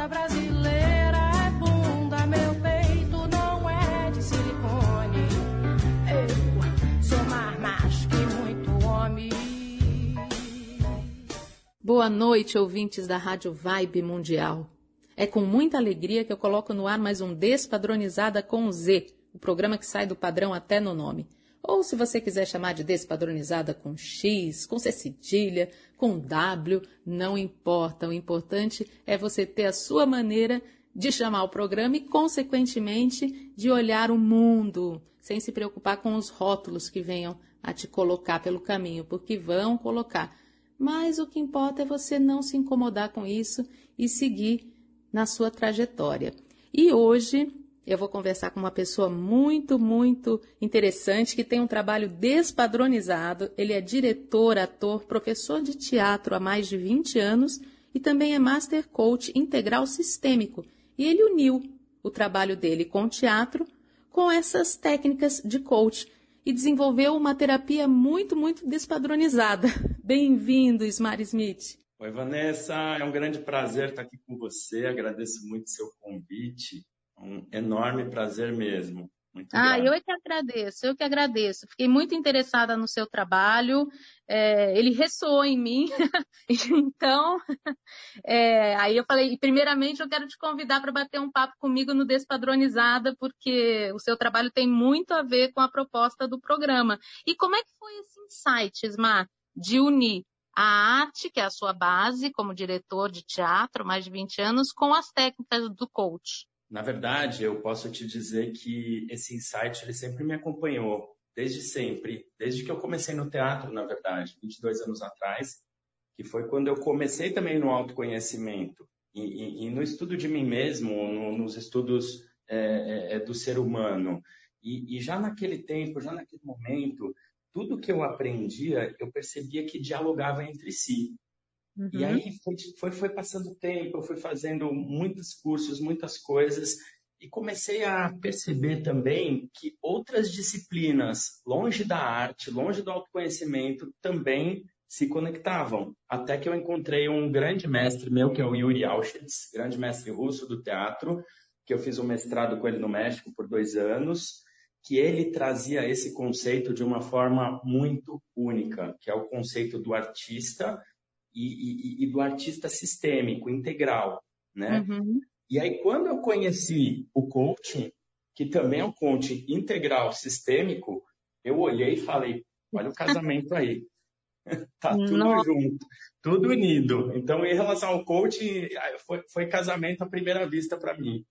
Toda brasileira é bunda, meu peito não é de silicone. Eu sou mais macho que muito homem. Boa noite, ouvintes da Rádio Vibe Mundial. É com muita alegria que eu coloco no ar mais um Despadronizada com Z, o programa que sai do padrão até no nome. Ou se você quiser chamar de despadronizada com X, com C cedilha, com W, não importa. O importante é você ter a sua maneira de chamar o programa e, consequentemente, de olhar o mundo, sem se preocupar com os rótulos que venham a te colocar pelo caminho, porque vão colocar. Mas o que importa é você não se incomodar com isso e seguir na sua trajetória. E hoje eu vou conversar com uma pessoa muito, muito interessante que tem um trabalho despadronizado. Ele é diretor, ator, professor de teatro há mais de 20 anos e também é Master Coach Integral Sistêmico. E ele uniu o trabalho dele com teatro com essas técnicas de coach e desenvolveu uma terapia muito, muito despadronizada. Bem-vindo, Smart Smith. Oi, Vanessa, é um grande prazer estar aqui com você. Agradeço muito seu convite. Um enorme prazer mesmo. Muito ah, grato. eu é que agradeço, eu que agradeço. Fiquei muito interessada no seu trabalho, é, ele ressoou em mim, então, é, aí eu falei, primeiramente eu quero te convidar para bater um papo comigo no Despadronizada, porque o seu trabalho tem muito a ver com a proposta do programa. E como é que foi esse insight, Ismar, de unir a arte, que é a sua base como diretor de teatro, mais de 20 anos, com as técnicas do coach? Na verdade, eu posso te dizer que esse insight ele sempre me acompanhou, desde sempre, desde que eu comecei no teatro, na verdade, 22 anos atrás, que foi quando eu comecei também no autoconhecimento e, e, e no estudo de mim mesmo, no, nos estudos é, é, do ser humano. E, e já naquele tempo, já naquele momento, tudo que eu aprendia, eu percebia que dialogava entre si. Uhum. E aí foi, foi, foi passando tempo, eu fui fazendo muitos cursos, muitas coisas, e comecei a perceber também que outras disciplinas, longe da arte, longe do autoconhecimento, também se conectavam. Até que eu encontrei um grande mestre meu, que é o Yuri Auschwitz, grande mestre russo do teatro, que eu fiz um mestrado com ele no México por dois anos, que ele trazia esse conceito de uma forma muito única, que é o conceito do artista e, e, e do artista sistêmico, integral, né? Uhum. E aí, quando eu conheci o coaching, que também é um coaching integral, sistêmico, eu olhei e falei, olha o casamento aí. tá tudo Nossa. junto, tudo unido. Então, em relação ao coaching, foi, foi casamento à primeira vista para mim.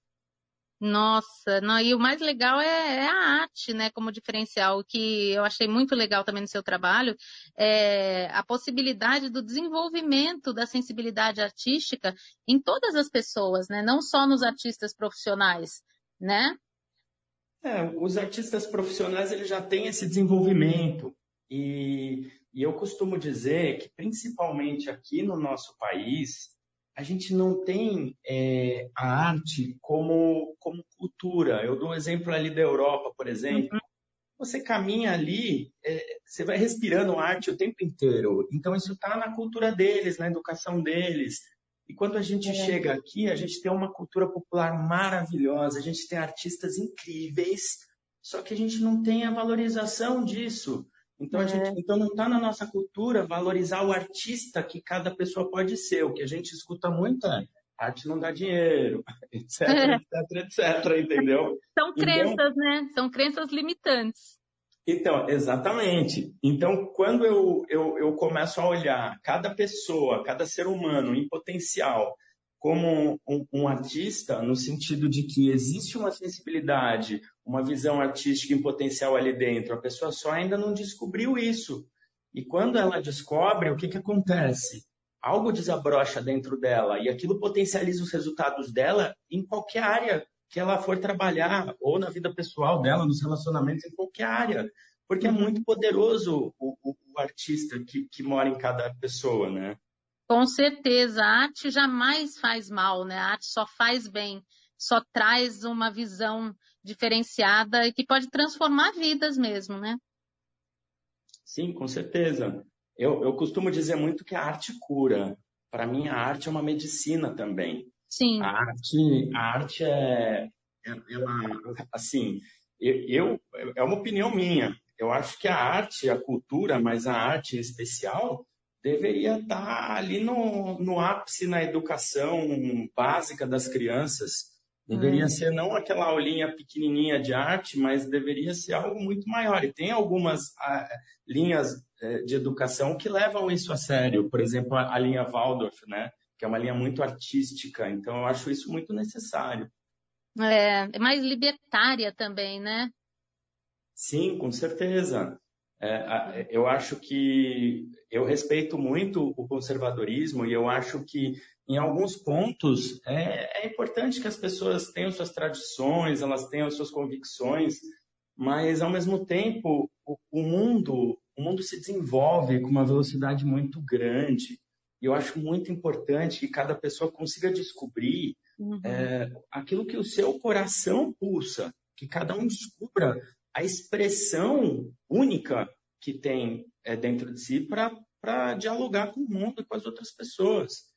Nossa, não, e o mais legal é, é, a arte, né, como diferencial, o que eu achei muito legal também no seu trabalho, é a possibilidade do desenvolvimento da sensibilidade artística em todas as pessoas, né, não só nos artistas profissionais, né? É, os artistas profissionais, eles já têm esse desenvolvimento, e, e eu costumo dizer que, principalmente aqui no nosso país, a gente não tem é, a arte como, como cultura. Eu dou um exemplo ali da Europa, por exemplo. Uhum. Você caminha ali, é, você vai respirando arte o tempo inteiro. Então, isso está na cultura deles, na educação deles. E quando a gente é. chega aqui, a gente tem uma cultura popular maravilhosa, a gente tem artistas incríveis, só que a gente não tem a valorização disso. Então, a gente, é. então não está na nossa cultura valorizar o artista que cada pessoa pode ser. O que a gente escuta muito é arte não dá dinheiro, etc, etc, etc, entendeu? São então crenças, então, né? São crenças limitantes. Então, exatamente. Então, quando eu, eu, eu começo a olhar cada pessoa, cada ser humano em potencial como um, um, artista, no sentido de que existe uma sensibilidade, uma visão artística em potencial ali dentro, a pessoa só ainda não descobriu isso. E quando ela descobre, o que, que acontece? Algo desabrocha dentro dela e aquilo potencializa os resultados dela em qualquer área que ela for trabalhar, ou na vida pessoal dela, nos relacionamentos, em qualquer área. Porque é muito poderoso o, o, o artista que, que mora em cada pessoa, né? Com certeza, a arte jamais faz mal, né? A arte só faz bem, só traz uma visão diferenciada e que pode transformar vidas mesmo, né? Sim, com certeza. Eu, eu costumo dizer muito que a arte cura. Para mim, a arte é uma medicina também. Sim. A arte, a arte é, é ela, assim, eu, é uma opinião minha. Eu acho que a arte, a cultura, mas a arte em especial, deveria estar ali no, no ápice na educação básica das crianças. Deveria hum. ser não aquela aulinha pequenininha de arte, mas deveria ser algo muito maior. E tem algumas a, linhas é, de educação que levam isso a sério. Por exemplo, a, a linha Waldorf, né? que é uma linha muito artística. Então, eu acho isso muito necessário. É, é mais libertária também, né? Sim, com certeza. É, eu acho que eu respeito muito o conservadorismo e eu acho que em alguns pontos é, é, importante que as pessoas tenham suas tradições, elas tenham suas convicções, mas ao mesmo tempo o, o mundo o mundo se desenvolve com uma velocidade muito grande e eu acho muito importante que cada pessoa consiga descobrir uhum. é, aquilo que o seu coração pulsa, que cada um descubra a expressão única que tem é, dentro de si para dialogar com o mundo e com as outras pessoas.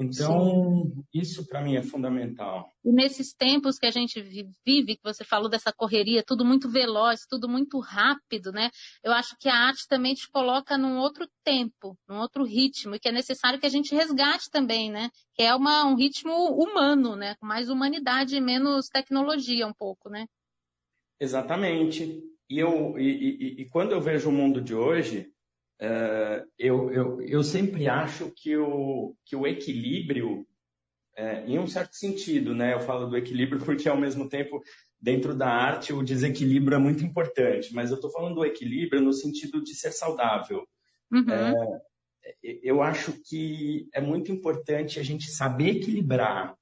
Então, Sim. isso para mim é fundamental. E nesses tempos que a gente vive, que você falou dessa correria, tudo muito veloz, tudo muito rápido, né? Eu acho que a arte também te coloca num outro tempo, num outro ritmo, e que é necessário que a gente resgate também, né? Que é uma, um ritmo humano, né? Com mais humanidade e menos tecnologia um pouco, né? Exatamente. E, eu, e, e, e quando eu vejo o mundo de hoje, uh, eu, eu, eu sempre acho que o, que o equilíbrio, uh, em um certo sentido, né? Eu falo do equilíbrio porque, ao mesmo tempo, dentro da arte, o desequilíbrio é muito importante, mas eu estou falando do equilíbrio no sentido de ser saudável. Uhum. Uh, eu acho que é muito importante a gente saber equilibrar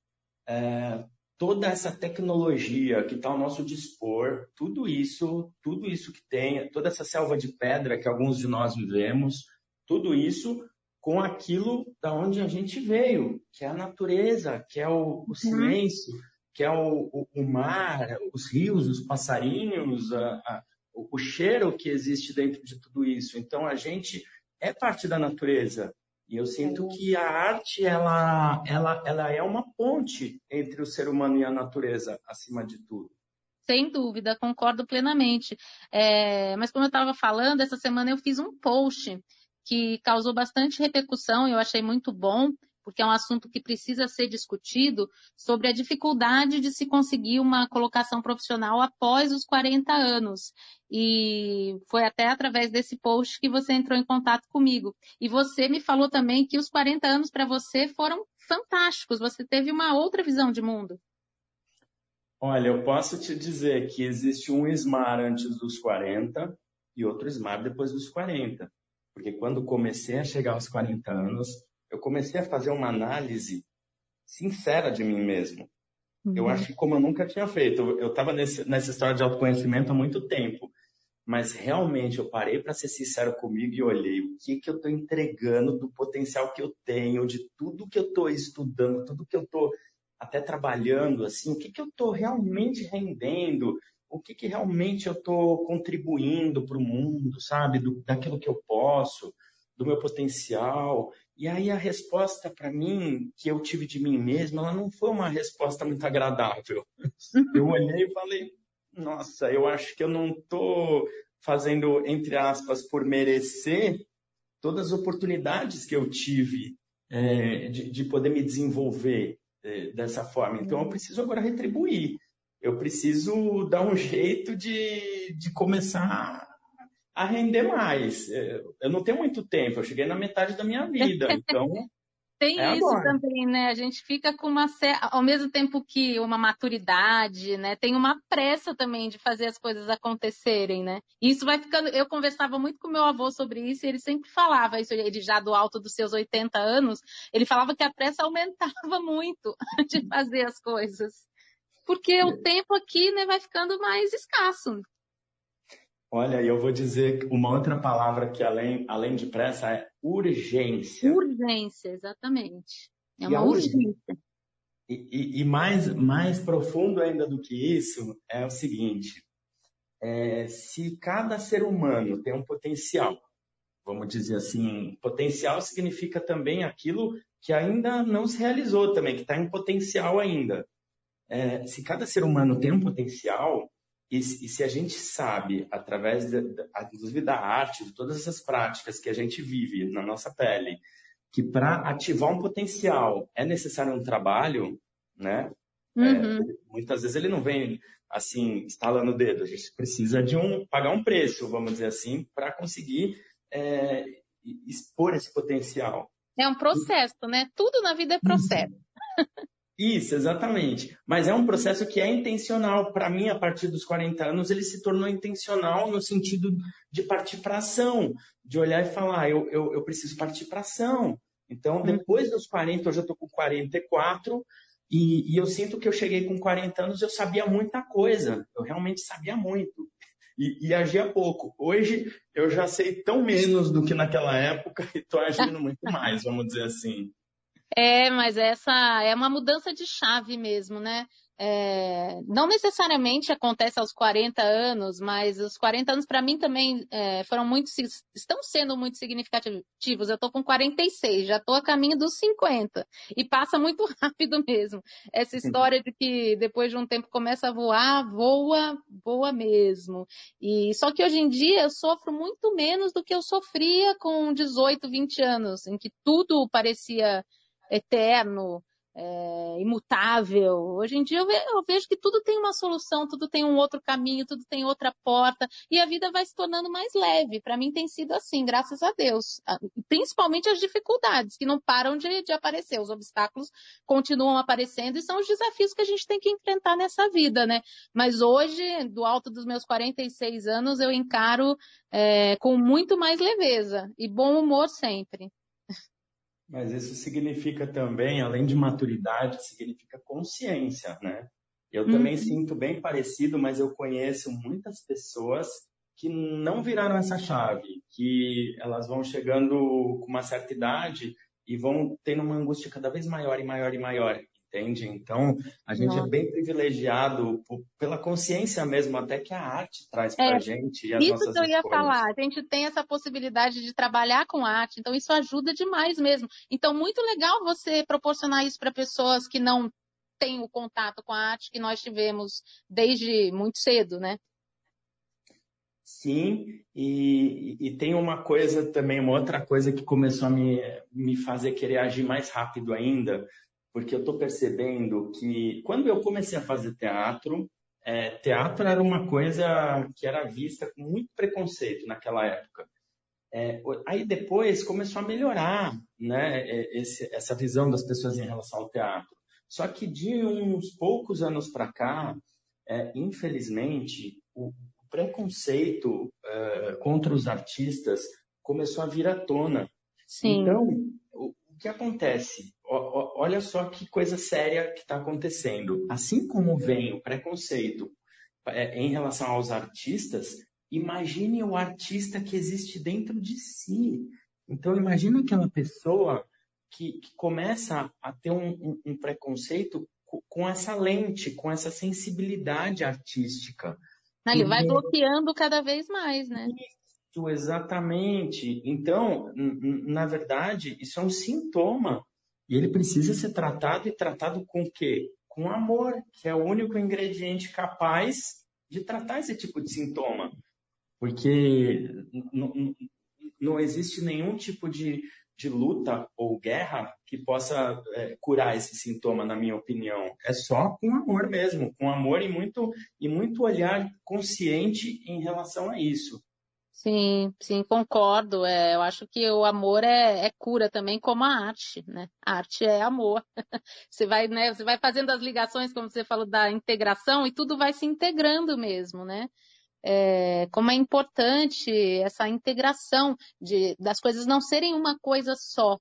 toda essa tecnologia que está ao nosso dispor, tudo isso, tudo isso que tem, toda essa selva de pedra que alguns de nós vivemos, tudo isso com aquilo da onde a gente veio, que é a natureza, que é o, o uhum. silêncio, que é o, o, o, mar, os rios, os passarinhos, a, a, o cheiro que existe dentro de tudo isso. Então a gente é parte da natureza. E eu sinto que a arte, ela, ela, ela é uma ponte entre o ser humano e a natureza, acima de tudo. Sem dúvida, concordo plenamente. É, mas como eu estava falando, essa semana eu fiz um post que causou bastante repercussão, eu achei muito bom, porque é um assunto que precisa ser discutido sobre a dificuldade de se conseguir uma colocação profissional após os 40 anos. E foi até através desse post que você entrou em contato comigo. E você me falou também que os 40 anos para você foram fantásticos. Você teve uma outra visão de mundo. Olha, eu posso te dizer que existe um SMAR antes dos 40 e outro SMAR depois dos 40. Porque quando comecei a chegar aos 40 anos, eu comecei a fazer uma análise sincera de mim mesmo. Uhum. Eu acho que como eu nunca tinha feito. Eu estava nessa história de autoconhecimento há muito tempo. Mas realmente eu parei para ser sincero comigo e olhei o que, que eu estou entregando do potencial que eu tenho, de tudo que eu estou estudando, tudo que eu estou até trabalhando, assim, o que, que eu estou realmente rendendo, o que, que realmente eu estou contribuindo para o mundo, sabe? Do, daquilo que eu posso, do meu potencial. E aí a resposta para mim, que eu tive de mim mesmo, ela não foi uma resposta muito agradável. Eu olhei e falei, nossa, eu acho que eu não estou fazendo, entre aspas, por merecer todas as oportunidades que eu tive é, de, de, poder me desenvolver é, dessa forma. Então eu preciso agora retribuir. Eu preciso dar um jeito de, de começar a render mais. É, eu não tenho muito tempo, eu cheguei na metade da minha vida, então. Tem é isso agora. também, né? A gente fica com uma ao mesmo tempo que uma maturidade, né? Tem uma pressa também de fazer as coisas acontecerem, né? E isso vai ficando. Eu conversava muito com meu avô sobre isso e ele sempre falava isso. Ele já do alto dos seus 80 anos, ele falava que a pressa aumentava muito de fazer as coisas, porque o é. tempo aqui, né, vai ficando mais escasso. Olha, eu vou dizer uma outra palavra que além, além de pressa é urgência. Urgência, exatamente. É uma urgência. E, e, e, mais, mais profundo ainda do que isso é o seguinte: é, se cada ser humano tem um potencial vamos dizer assim, potencial significa também aquilo que ainda não se realizou também, que está em potencial ainda. É, se cada ser humano tem um potencial, e, e se a gente sabe, através, de, inclusive da arte, de todas essas práticas que a gente vive na nossa pele, que para ativar um potencial é necessário um trabalho, né? É, uhum. É, muitas vezes ele não vem assim, estalando o dedo. A gente precisa de um pagar um preço, vamos dizer assim, para conseguir é, expor esse potencial. É um processo, né? Tudo na vida é processo. Isso, exatamente. Mas é um processo que é intencional. Para mim, a partir dos 40 anos, ele se tornou intencional no sentido de partir para ação, de olhar e falar, eu, eu, eu preciso partir para ação. Então, uhum. depois dos 40, hoje eu estou com 44, e, e eu sinto que eu cheguei com 40 anos, eu sabia muita coisa. Eu realmente sabia muito e, e agia pouco. Hoje eu já sei tão menos do que naquela época e estou agindo muito mais, vamos dizer assim. É, mas essa é uma mudança de chave mesmo, né? é, não necessariamente acontece aos 40 anos, mas os 40 anos para mim também é, foram muito, estão sendo muito significativos. Eu estou com 46, já estou a caminho dos 50 e passa muito rápido mesmo. Essa história de que depois de um tempo começa a voar, voa, voa mesmo. E só que hoje em dia eu sofro muito menos do que eu sofria com 18, 20 anos, em que tudo parecia eterno, é, imutável. Hoje em dia eu, ve eu, vejo que tudo tem uma solução, tudo tem um outro caminho, tudo tem outra porta e a vida vai se tornando mais leve. Para mim tem sido assim, graças a Deus. Principalmente as dificuldades que não param de, de, aparecer, os obstáculos continuam aparecendo e são os desafios que a gente tem que enfrentar nessa vida, né? Mas hoje, do alto dos meus 46 anos, eu encaro é, com muito mais leveza e bom humor sempre. Mas isso significa também, além de maturidade, significa consciência, né? Eu uhum. também sinto bem parecido, mas eu conheço muitas pessoas que não viraram essa chave, que elas vão chegando com uma certa idade e vão tendo uma angústia cada vez maior e maior e maior entende? Então, a gente é Nossa. é bem privilegiado pela consciência mesmo, até que a arte traz para a é, gente. E as isso que eu ia falar, a gente tem essa possibilidade de trabalhar com arte, então isso ajuda demais mesmo. Então, muito legal você proporcionar isso para pessoas que não têm o contato com a arte que nós tivemos desde muito cedo, né? Sim, e, e, tem uma coisa também, uma outra coisa que começou a me, me fazer querer agir mais rápido ainda, porque eu estou percebendo que quando eu comecei a fazer teatro, é, teatro era uma coisa que era vista com muito preconceito naquela época. É, aí depois começou a melhorar né, é, esse, essa visão das pessoas em relação ao teatro. Só que de uns poucos anos para cá, é, infelizmente, o preconceito é, contra os artistas começou a vir à tona. Sim. Então, o, o que acontece? Olha só que coisa séria que está acontecendo. Assim como vem o preconceito é, em relação aos artistas, imagine o artista que existe dentro de si. Então, imagine aquela pessoa que, que começa a ter um, um, um preconceito com essa lente, com essa sensibilidade artística. Ele vai bloqueando cada vez mais, né? Isso, exatamente. Então, na verdade, isso é um sintoma e ele precisa ser tratado e tratado com o quê? Com amor, que é o único ingrediente capaz de tratar esse tipo de sintoma. Porque não existe nenhum tipo de, de luta ou guerra que possa é, curar esse sintoma, na minha opinião. É só com amor mesmo, com amor e muito, e muito olhar consciente em relação a isso. Sim, sim, concordo. É, eu acho que o amor é, é, cura também, como a arte, né? A arte é amor. você vai, né? Você vai fazendo as ligações, como você falou, da integração e tudo vai se integrando mesmo, né? É, como é importante essa integração de, das coisas não serem uma coisa só,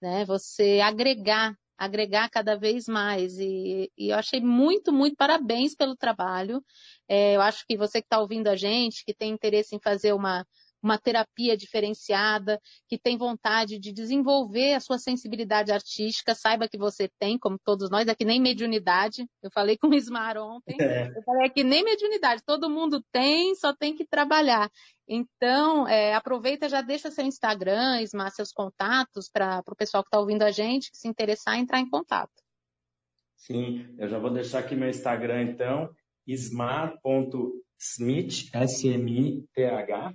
né? Você agregar, agregar cada vez mais. E, e eu achei muito, muito parabéns pelo trabalho. É, eu acho que você que está ouvindo a gente, que tem interesse em fazer uma, uma terapia diferenciada, que tem vontade de desenvolver a sua sensibilidade artística, saiba que você tem, como todos nós, é que nem mediunidade. Eu falei com o Ismar ontem, é. eu falei é que nem mediunidade, todo mundo tem, só tem que trabalhar. Então, é, aproveita, já deixa seu Instagram, Ismar, seus contatos para o pessoal que está ouvindo a gente, que se interessar, entrar em contato. Sim, eu já vou deixar aqui meu Instagram, então, ismar.smith, S-M-I-T-H,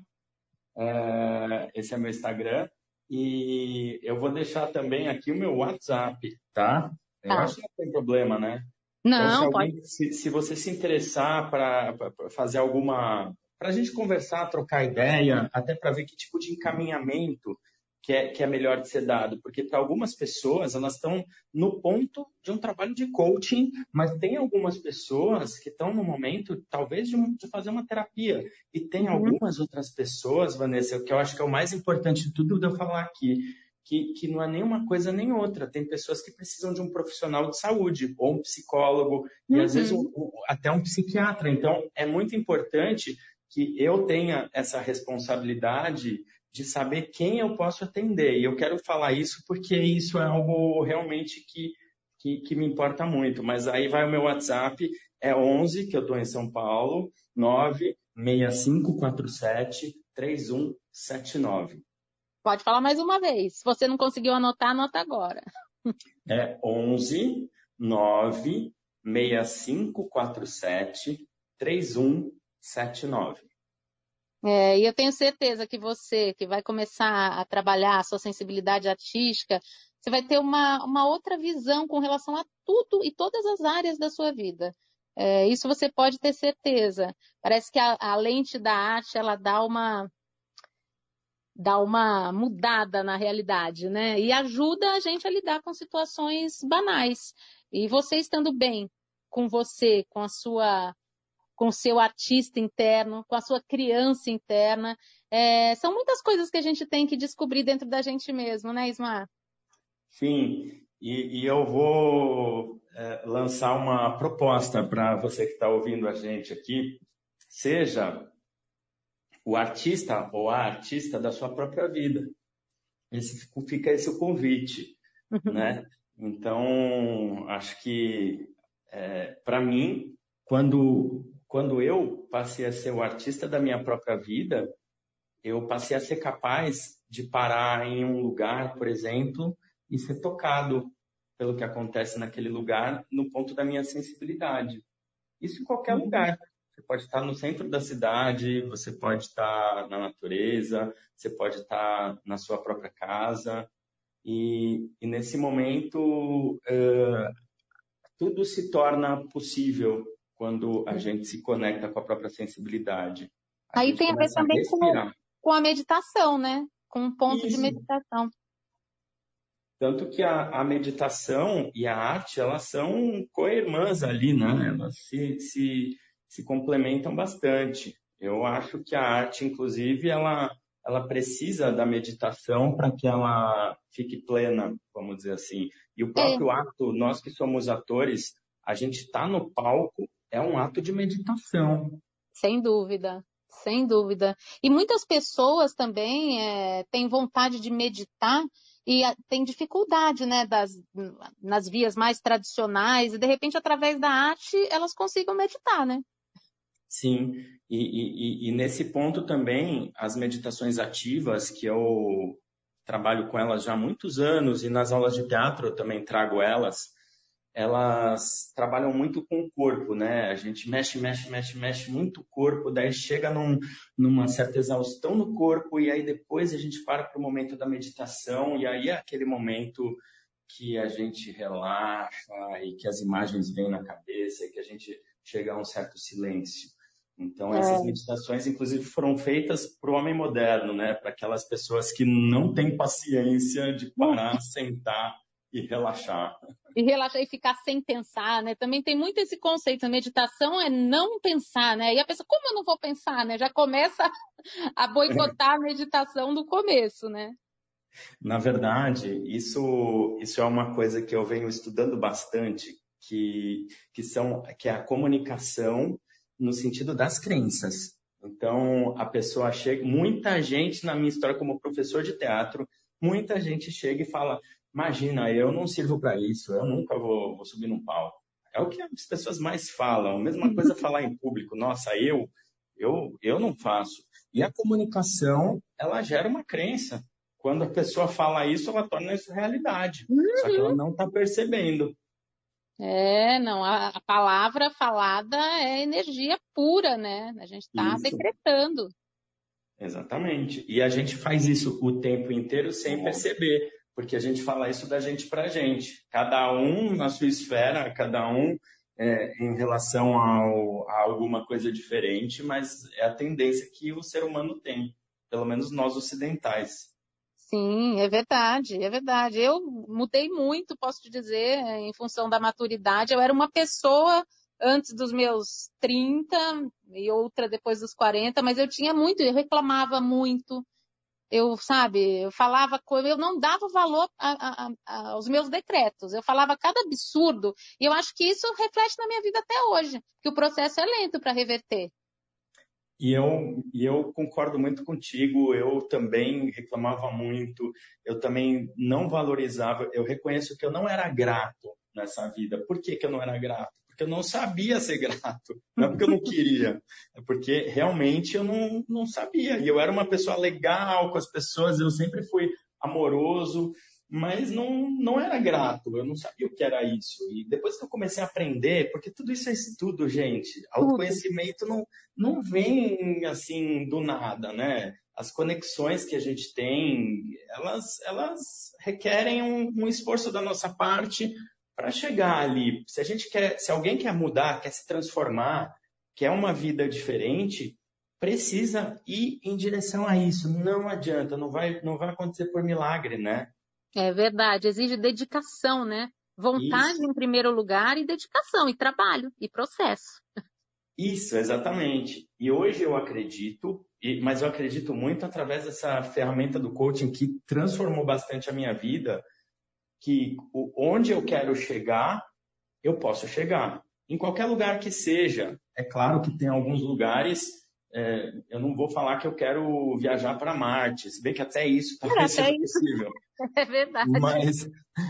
é, esse é meu Instagram. E eu vou deixar também aqui o meu WhatsApp, tá? Eu tá. acho que não tem problema, né? Não, então, se, alguém, pode. Se, se, você se interessar para fazer alguma. Para a gente conversar, trocar ideia, até para ver que tipo de encaminhamento que é, que é melhor de ser dado, porque para algumas pessoas elas estão no ponto de um trabalho de coaching, mas tem algumas pessoas que estão no momento, talvez, de, um, de fazer uma terapia. E tem uhum. algumas outras pessoas, Vanessa, que eu acho que é o mais importante de tudo de eu falar aqui, que, que não é nem uma coisa nem outra. Tem pessoas que precisam de um profissional de saúde, ou um psicólogo, uhum. e às vezes um, um, até um psiquiatra. Então, é muito importante que eu tenha essa responsabilidade de saber quem eu posso atender. E eu quero falar isso porque isso é algo realmente que, que, que me importa muito. Mas aí vai o meu WhatsApp, é 11, que eu estou em São Paulo, 96547 3179. Pode falar mais uma vez. Se você não conseguiu anotar, anota agora. É 11 96547 3179. É, e eu tenho certeza que você, que vai começar a trabalhar a sua sensibilidade artística, você vai ter uma, uma outra visão com relação a tudo e todas as áreas da sua vida. É, isso você pode ter certeza. Parece que a, a, lente da arte, ela dá uma, dá uma mudada na realidade, né? E ajuda a gente a lidar com situações banais. E você estando bem com você, com a sua com o seu artista interno, com a sua criança interna. É, são muitas coisas que a gente tem que descobrir dentro da gente mesmo, né, Ismar? Sim, e, e eu vou é, lançar uma proposta para você que está ouvindo a gente aqui. Seja o artista ou a artista da sua própria vida. Esse, fica esse o convite, uhum. né? Então, acho que, é, para mim, quando quando eu passei a ser o artista da minha própria vida, eu passei a ser capaz de parar em um lugar, por exemplo, e ser tocado pelo que acontece naquele lugar no ponto da minha sensibilidade. Isso em qualquer uhum. lugar. Você pode estar no centro da cidade, você pode estar na natureza, você pode estar na sua própria casa. E, e nesse momento, uh, tudo se torna possível quando a gente se conecta com a própria sensibilidade. A Aí tem a ver também a com, com, a meditação, né? Com um ponto Isso. de meditação. Tanto que a, a, meditação e a arte, elas são co-irmãs ali, né? Elas se, se, se complementam bastante. Eu acho que a arte, inclusive, ela, ela precisa da meditação para que ela fique plena, vamos dizer assim. E o próprio é. ato, nós que somos atores, a gente está no palco é um ato de meditação. Sem dúvida, sem dúvida. E muitas pessoas também é, têm vontade de meditar e têm dificuldade, né, das, nas vias mais tradicionais, e de repente, através da arte, elas consigam meditar, né? Sim, e, e, e nesse ponto também, as meditações ativas, que eu trabalho com elas já há muitos anos, e nas aulas de teatro eu também trago elas, elas trabalham muito com o corpo, né? A gente mexe, mexe, mexe, mexe muito o corpo, daí chega num, numa certa exaustão no corpo e aí depois a gente para para o momento da meditação e aí é aquele momento que a gente relaxa e que as imagens vêm na cabeça e que a gente chega a um certo silêncio. Então, essas é. meditações, inclusive, foram feitas para o homem moderno, né? Para aquelas pessoas que não têm paciência de parar, sentar e relaxar. E relaxar e ficar sem pensar, né? Também tem muito esse conceito, meditação é não pensar, né? E a pessoa, como eu não vou pensar, né? Já começa a boicotar a meditação do começo, né? Na verdade, isso, isso é uma coisa que eu venho estudando bastante, que, que, são, que é a comunicação no sentido das crenças. Então, a pessoa chega, muita gente na minha história como professor de teatro, muita gente chega e fala: Imagina, eu não sirvo para isso, eu nunca vou, vou, subir num palco. É o que as pessoas mais falam. A mesma coisa falar em público. Nossa, eu, eu, eu não faço. E a comunicação, ela gera uma crença. Quando a pessoa fala isso, ela torna isso realidade. Uhum. Só que ela uhum. não está percebendo. É, não, a, a, palavra falada é energia pura, né? A gente está decretando. Exatamente. E a gente faz isso o tempo inteiro sem é. perceber, porque a gente fala isso da gente para a gente. Cada um na sua esfera, cada um é, em relação ao, a alguma coisa diferente, mas é a tendência que o ser humano tem, pelo menos nós ocidentais. Sim, é verdade, é verdade. Eu mudei muito, posso te dizer, em função da maturidade. Eu era uma pessoa antes dos meus 30 e outra depois dos 40, mas eu tinha muito, eu reclamava muito. Eu, sabe, eu falava eu não dava valor a, a, a, aos meus decretos. Eu falava cada absurdo e eu acho que isso reflete na minha vida até hoje, que o processo é lento para reverter. E eu, e eu concordo muito contigo, eu também reclamava muito, eu também não valorizava, eu reconheço que eu não era grato nessa vida. Por que, que eu não era grato? Porque eu não sabia ser grato, não é porque eu não queria, é porque realmente eu não, não sabia. E eu era uma pessoa legal com as pessoas, eu sempre fui amoroso, mas não, não era grato, eu não sabia o que era isso. E depois que eu comecei a aprender, porque tudo isso é estudo, gente, autoconhecimento não, não vem assim do nada, né? As conexões que a gente tem, elas, elas requerem um, um esforço da nossa parte para chegar ali. Se a gente quer, se alguém quer mudar, quer se transformar, quer uma vida diferente, precisa ir em direção a isso. Não adianta, não vai, não vai acontecer por milagre, né? É verdade, exige dedicação, né? Vontade Isso. em primeiro lugar e dedicação, e trabalho, e processo. Isso, exatamente. E hoje eu acredito, mas eu acredito muito através dessa ferramenta do coaching que transformou bastante a minha vida, que onde eu quero chegar, eu posso chegar. Em qualquer lugar que seja. É claro que tem alguns lugares é, eu não vou falar que eu quero viajar para Marte, se bem que até isso talvez é, seja possível. É verdade. Mas,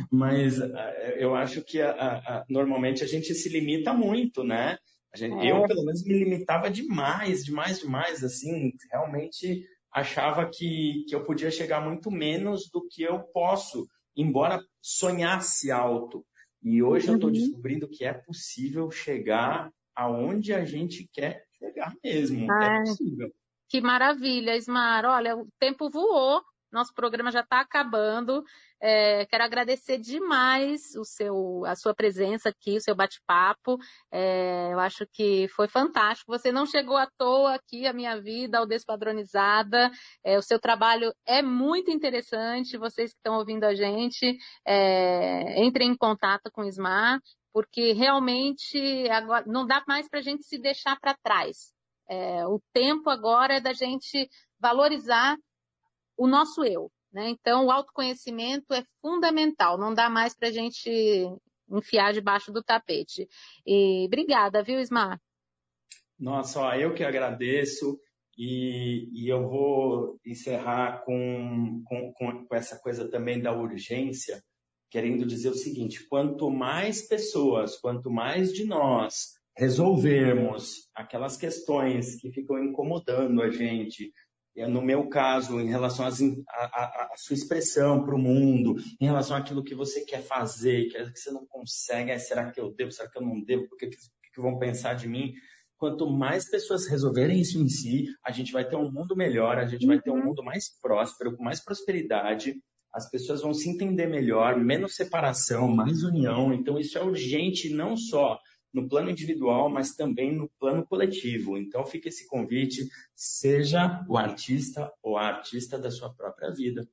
mas é, eu acho que a, a, normalmente a gente se limita muito, né? Gente, é. Eu, pelo menos, me limitava demais, demais, demais. Assim, realmente achava que, que eu podia chegar muito menos do que eu posso, embora sonhasse alto. E hoje uhum. eu estou descobrindo que é possível chegar aonde a gente quer chegar mesmo. É Ai, é possível. Que maravilha, Ismar. Olha, o tempo voou, nosso programa já está acabando. É, quero agradecer demais o seu, a sua presença aqui, o seu bate-papo. É, eu acho que foi fantástico. Você não chegou à toa aqui à minha vida, ao Despadronizada. É, o seu trabalho é muito interessante. Vocês que estão ouvindo a gente, é, entrem em contato com o Ismar porque realmente agora não dá mais para a gente se deixar para trás. É, o tempo agora é da gente valorizar o nosso eu. Né? Então, o autoconhecimento é fundamental, não dá mais para a gente enfiar debaixo do tapete. E obrigada, viu, Ismar? Nossa, ó, eu que agradeço e, e eu vou encerrar com, com, com essa coisa também da urgência querendo dizer o seguinte: quanto mais pessoas, quanto mais de nós resolvermos aquelas questões que ficam incomodando a gente, no meu caso, em relação à sua expressão para o mundo, em relação àquilo que você quer fazer, que, que você não consegue, será que eu devo, será que eu não devo, o que, que, que vão pensar de mim? Quanto mais pessoas resolverem isso em si, a gente vai ter um mundo melhor, a gente vai ter um uhum. mundo mais próspero, com mais prosperidade, as pessoas vão se entender melhor, menos separação, mais união. Então, isso é urgente não só no plano individual, mas também no plano coletivo. Então, fica esse convite: seja o artista ou a artista da sua própria vida.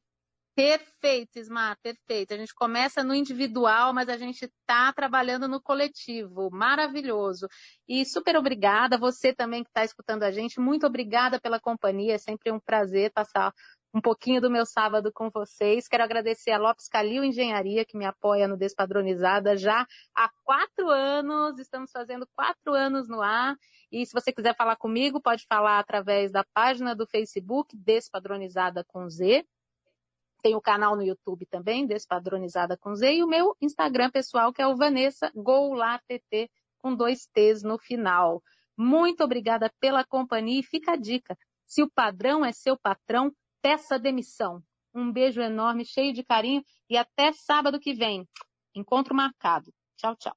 Perfeito, Ismar, perfeito. A gente começa no individual, mas a gente está trabalhando no coletivo. Maravilhoso. E super obrigada, você também que está escutando a gente, muito obrigada pela companhia. É sempre um prazer passar um pouquinho do meu sábado com vocês. Quero agradecer a Lopes Calil Engenharia, que me apoia no Despadronizada já há quatro anos. Estamos fazendo quatro anos no ar. E se você quiser falar comigo, pode falar através da página do Facebook Despadronizada com Z. Tem o canal no YouTube também, Despadronizada com Z, e o meu Instagram pessoal, que é o Vanessa GoulATT, com dois T's no final. Muito obrigada pela companhia e fica a dica. Se o padrão é seu patrão, peça demissão. Um beijo enorme, cheio de carinho e até sábado que vem. Encontro marcado. Tchau, tchau.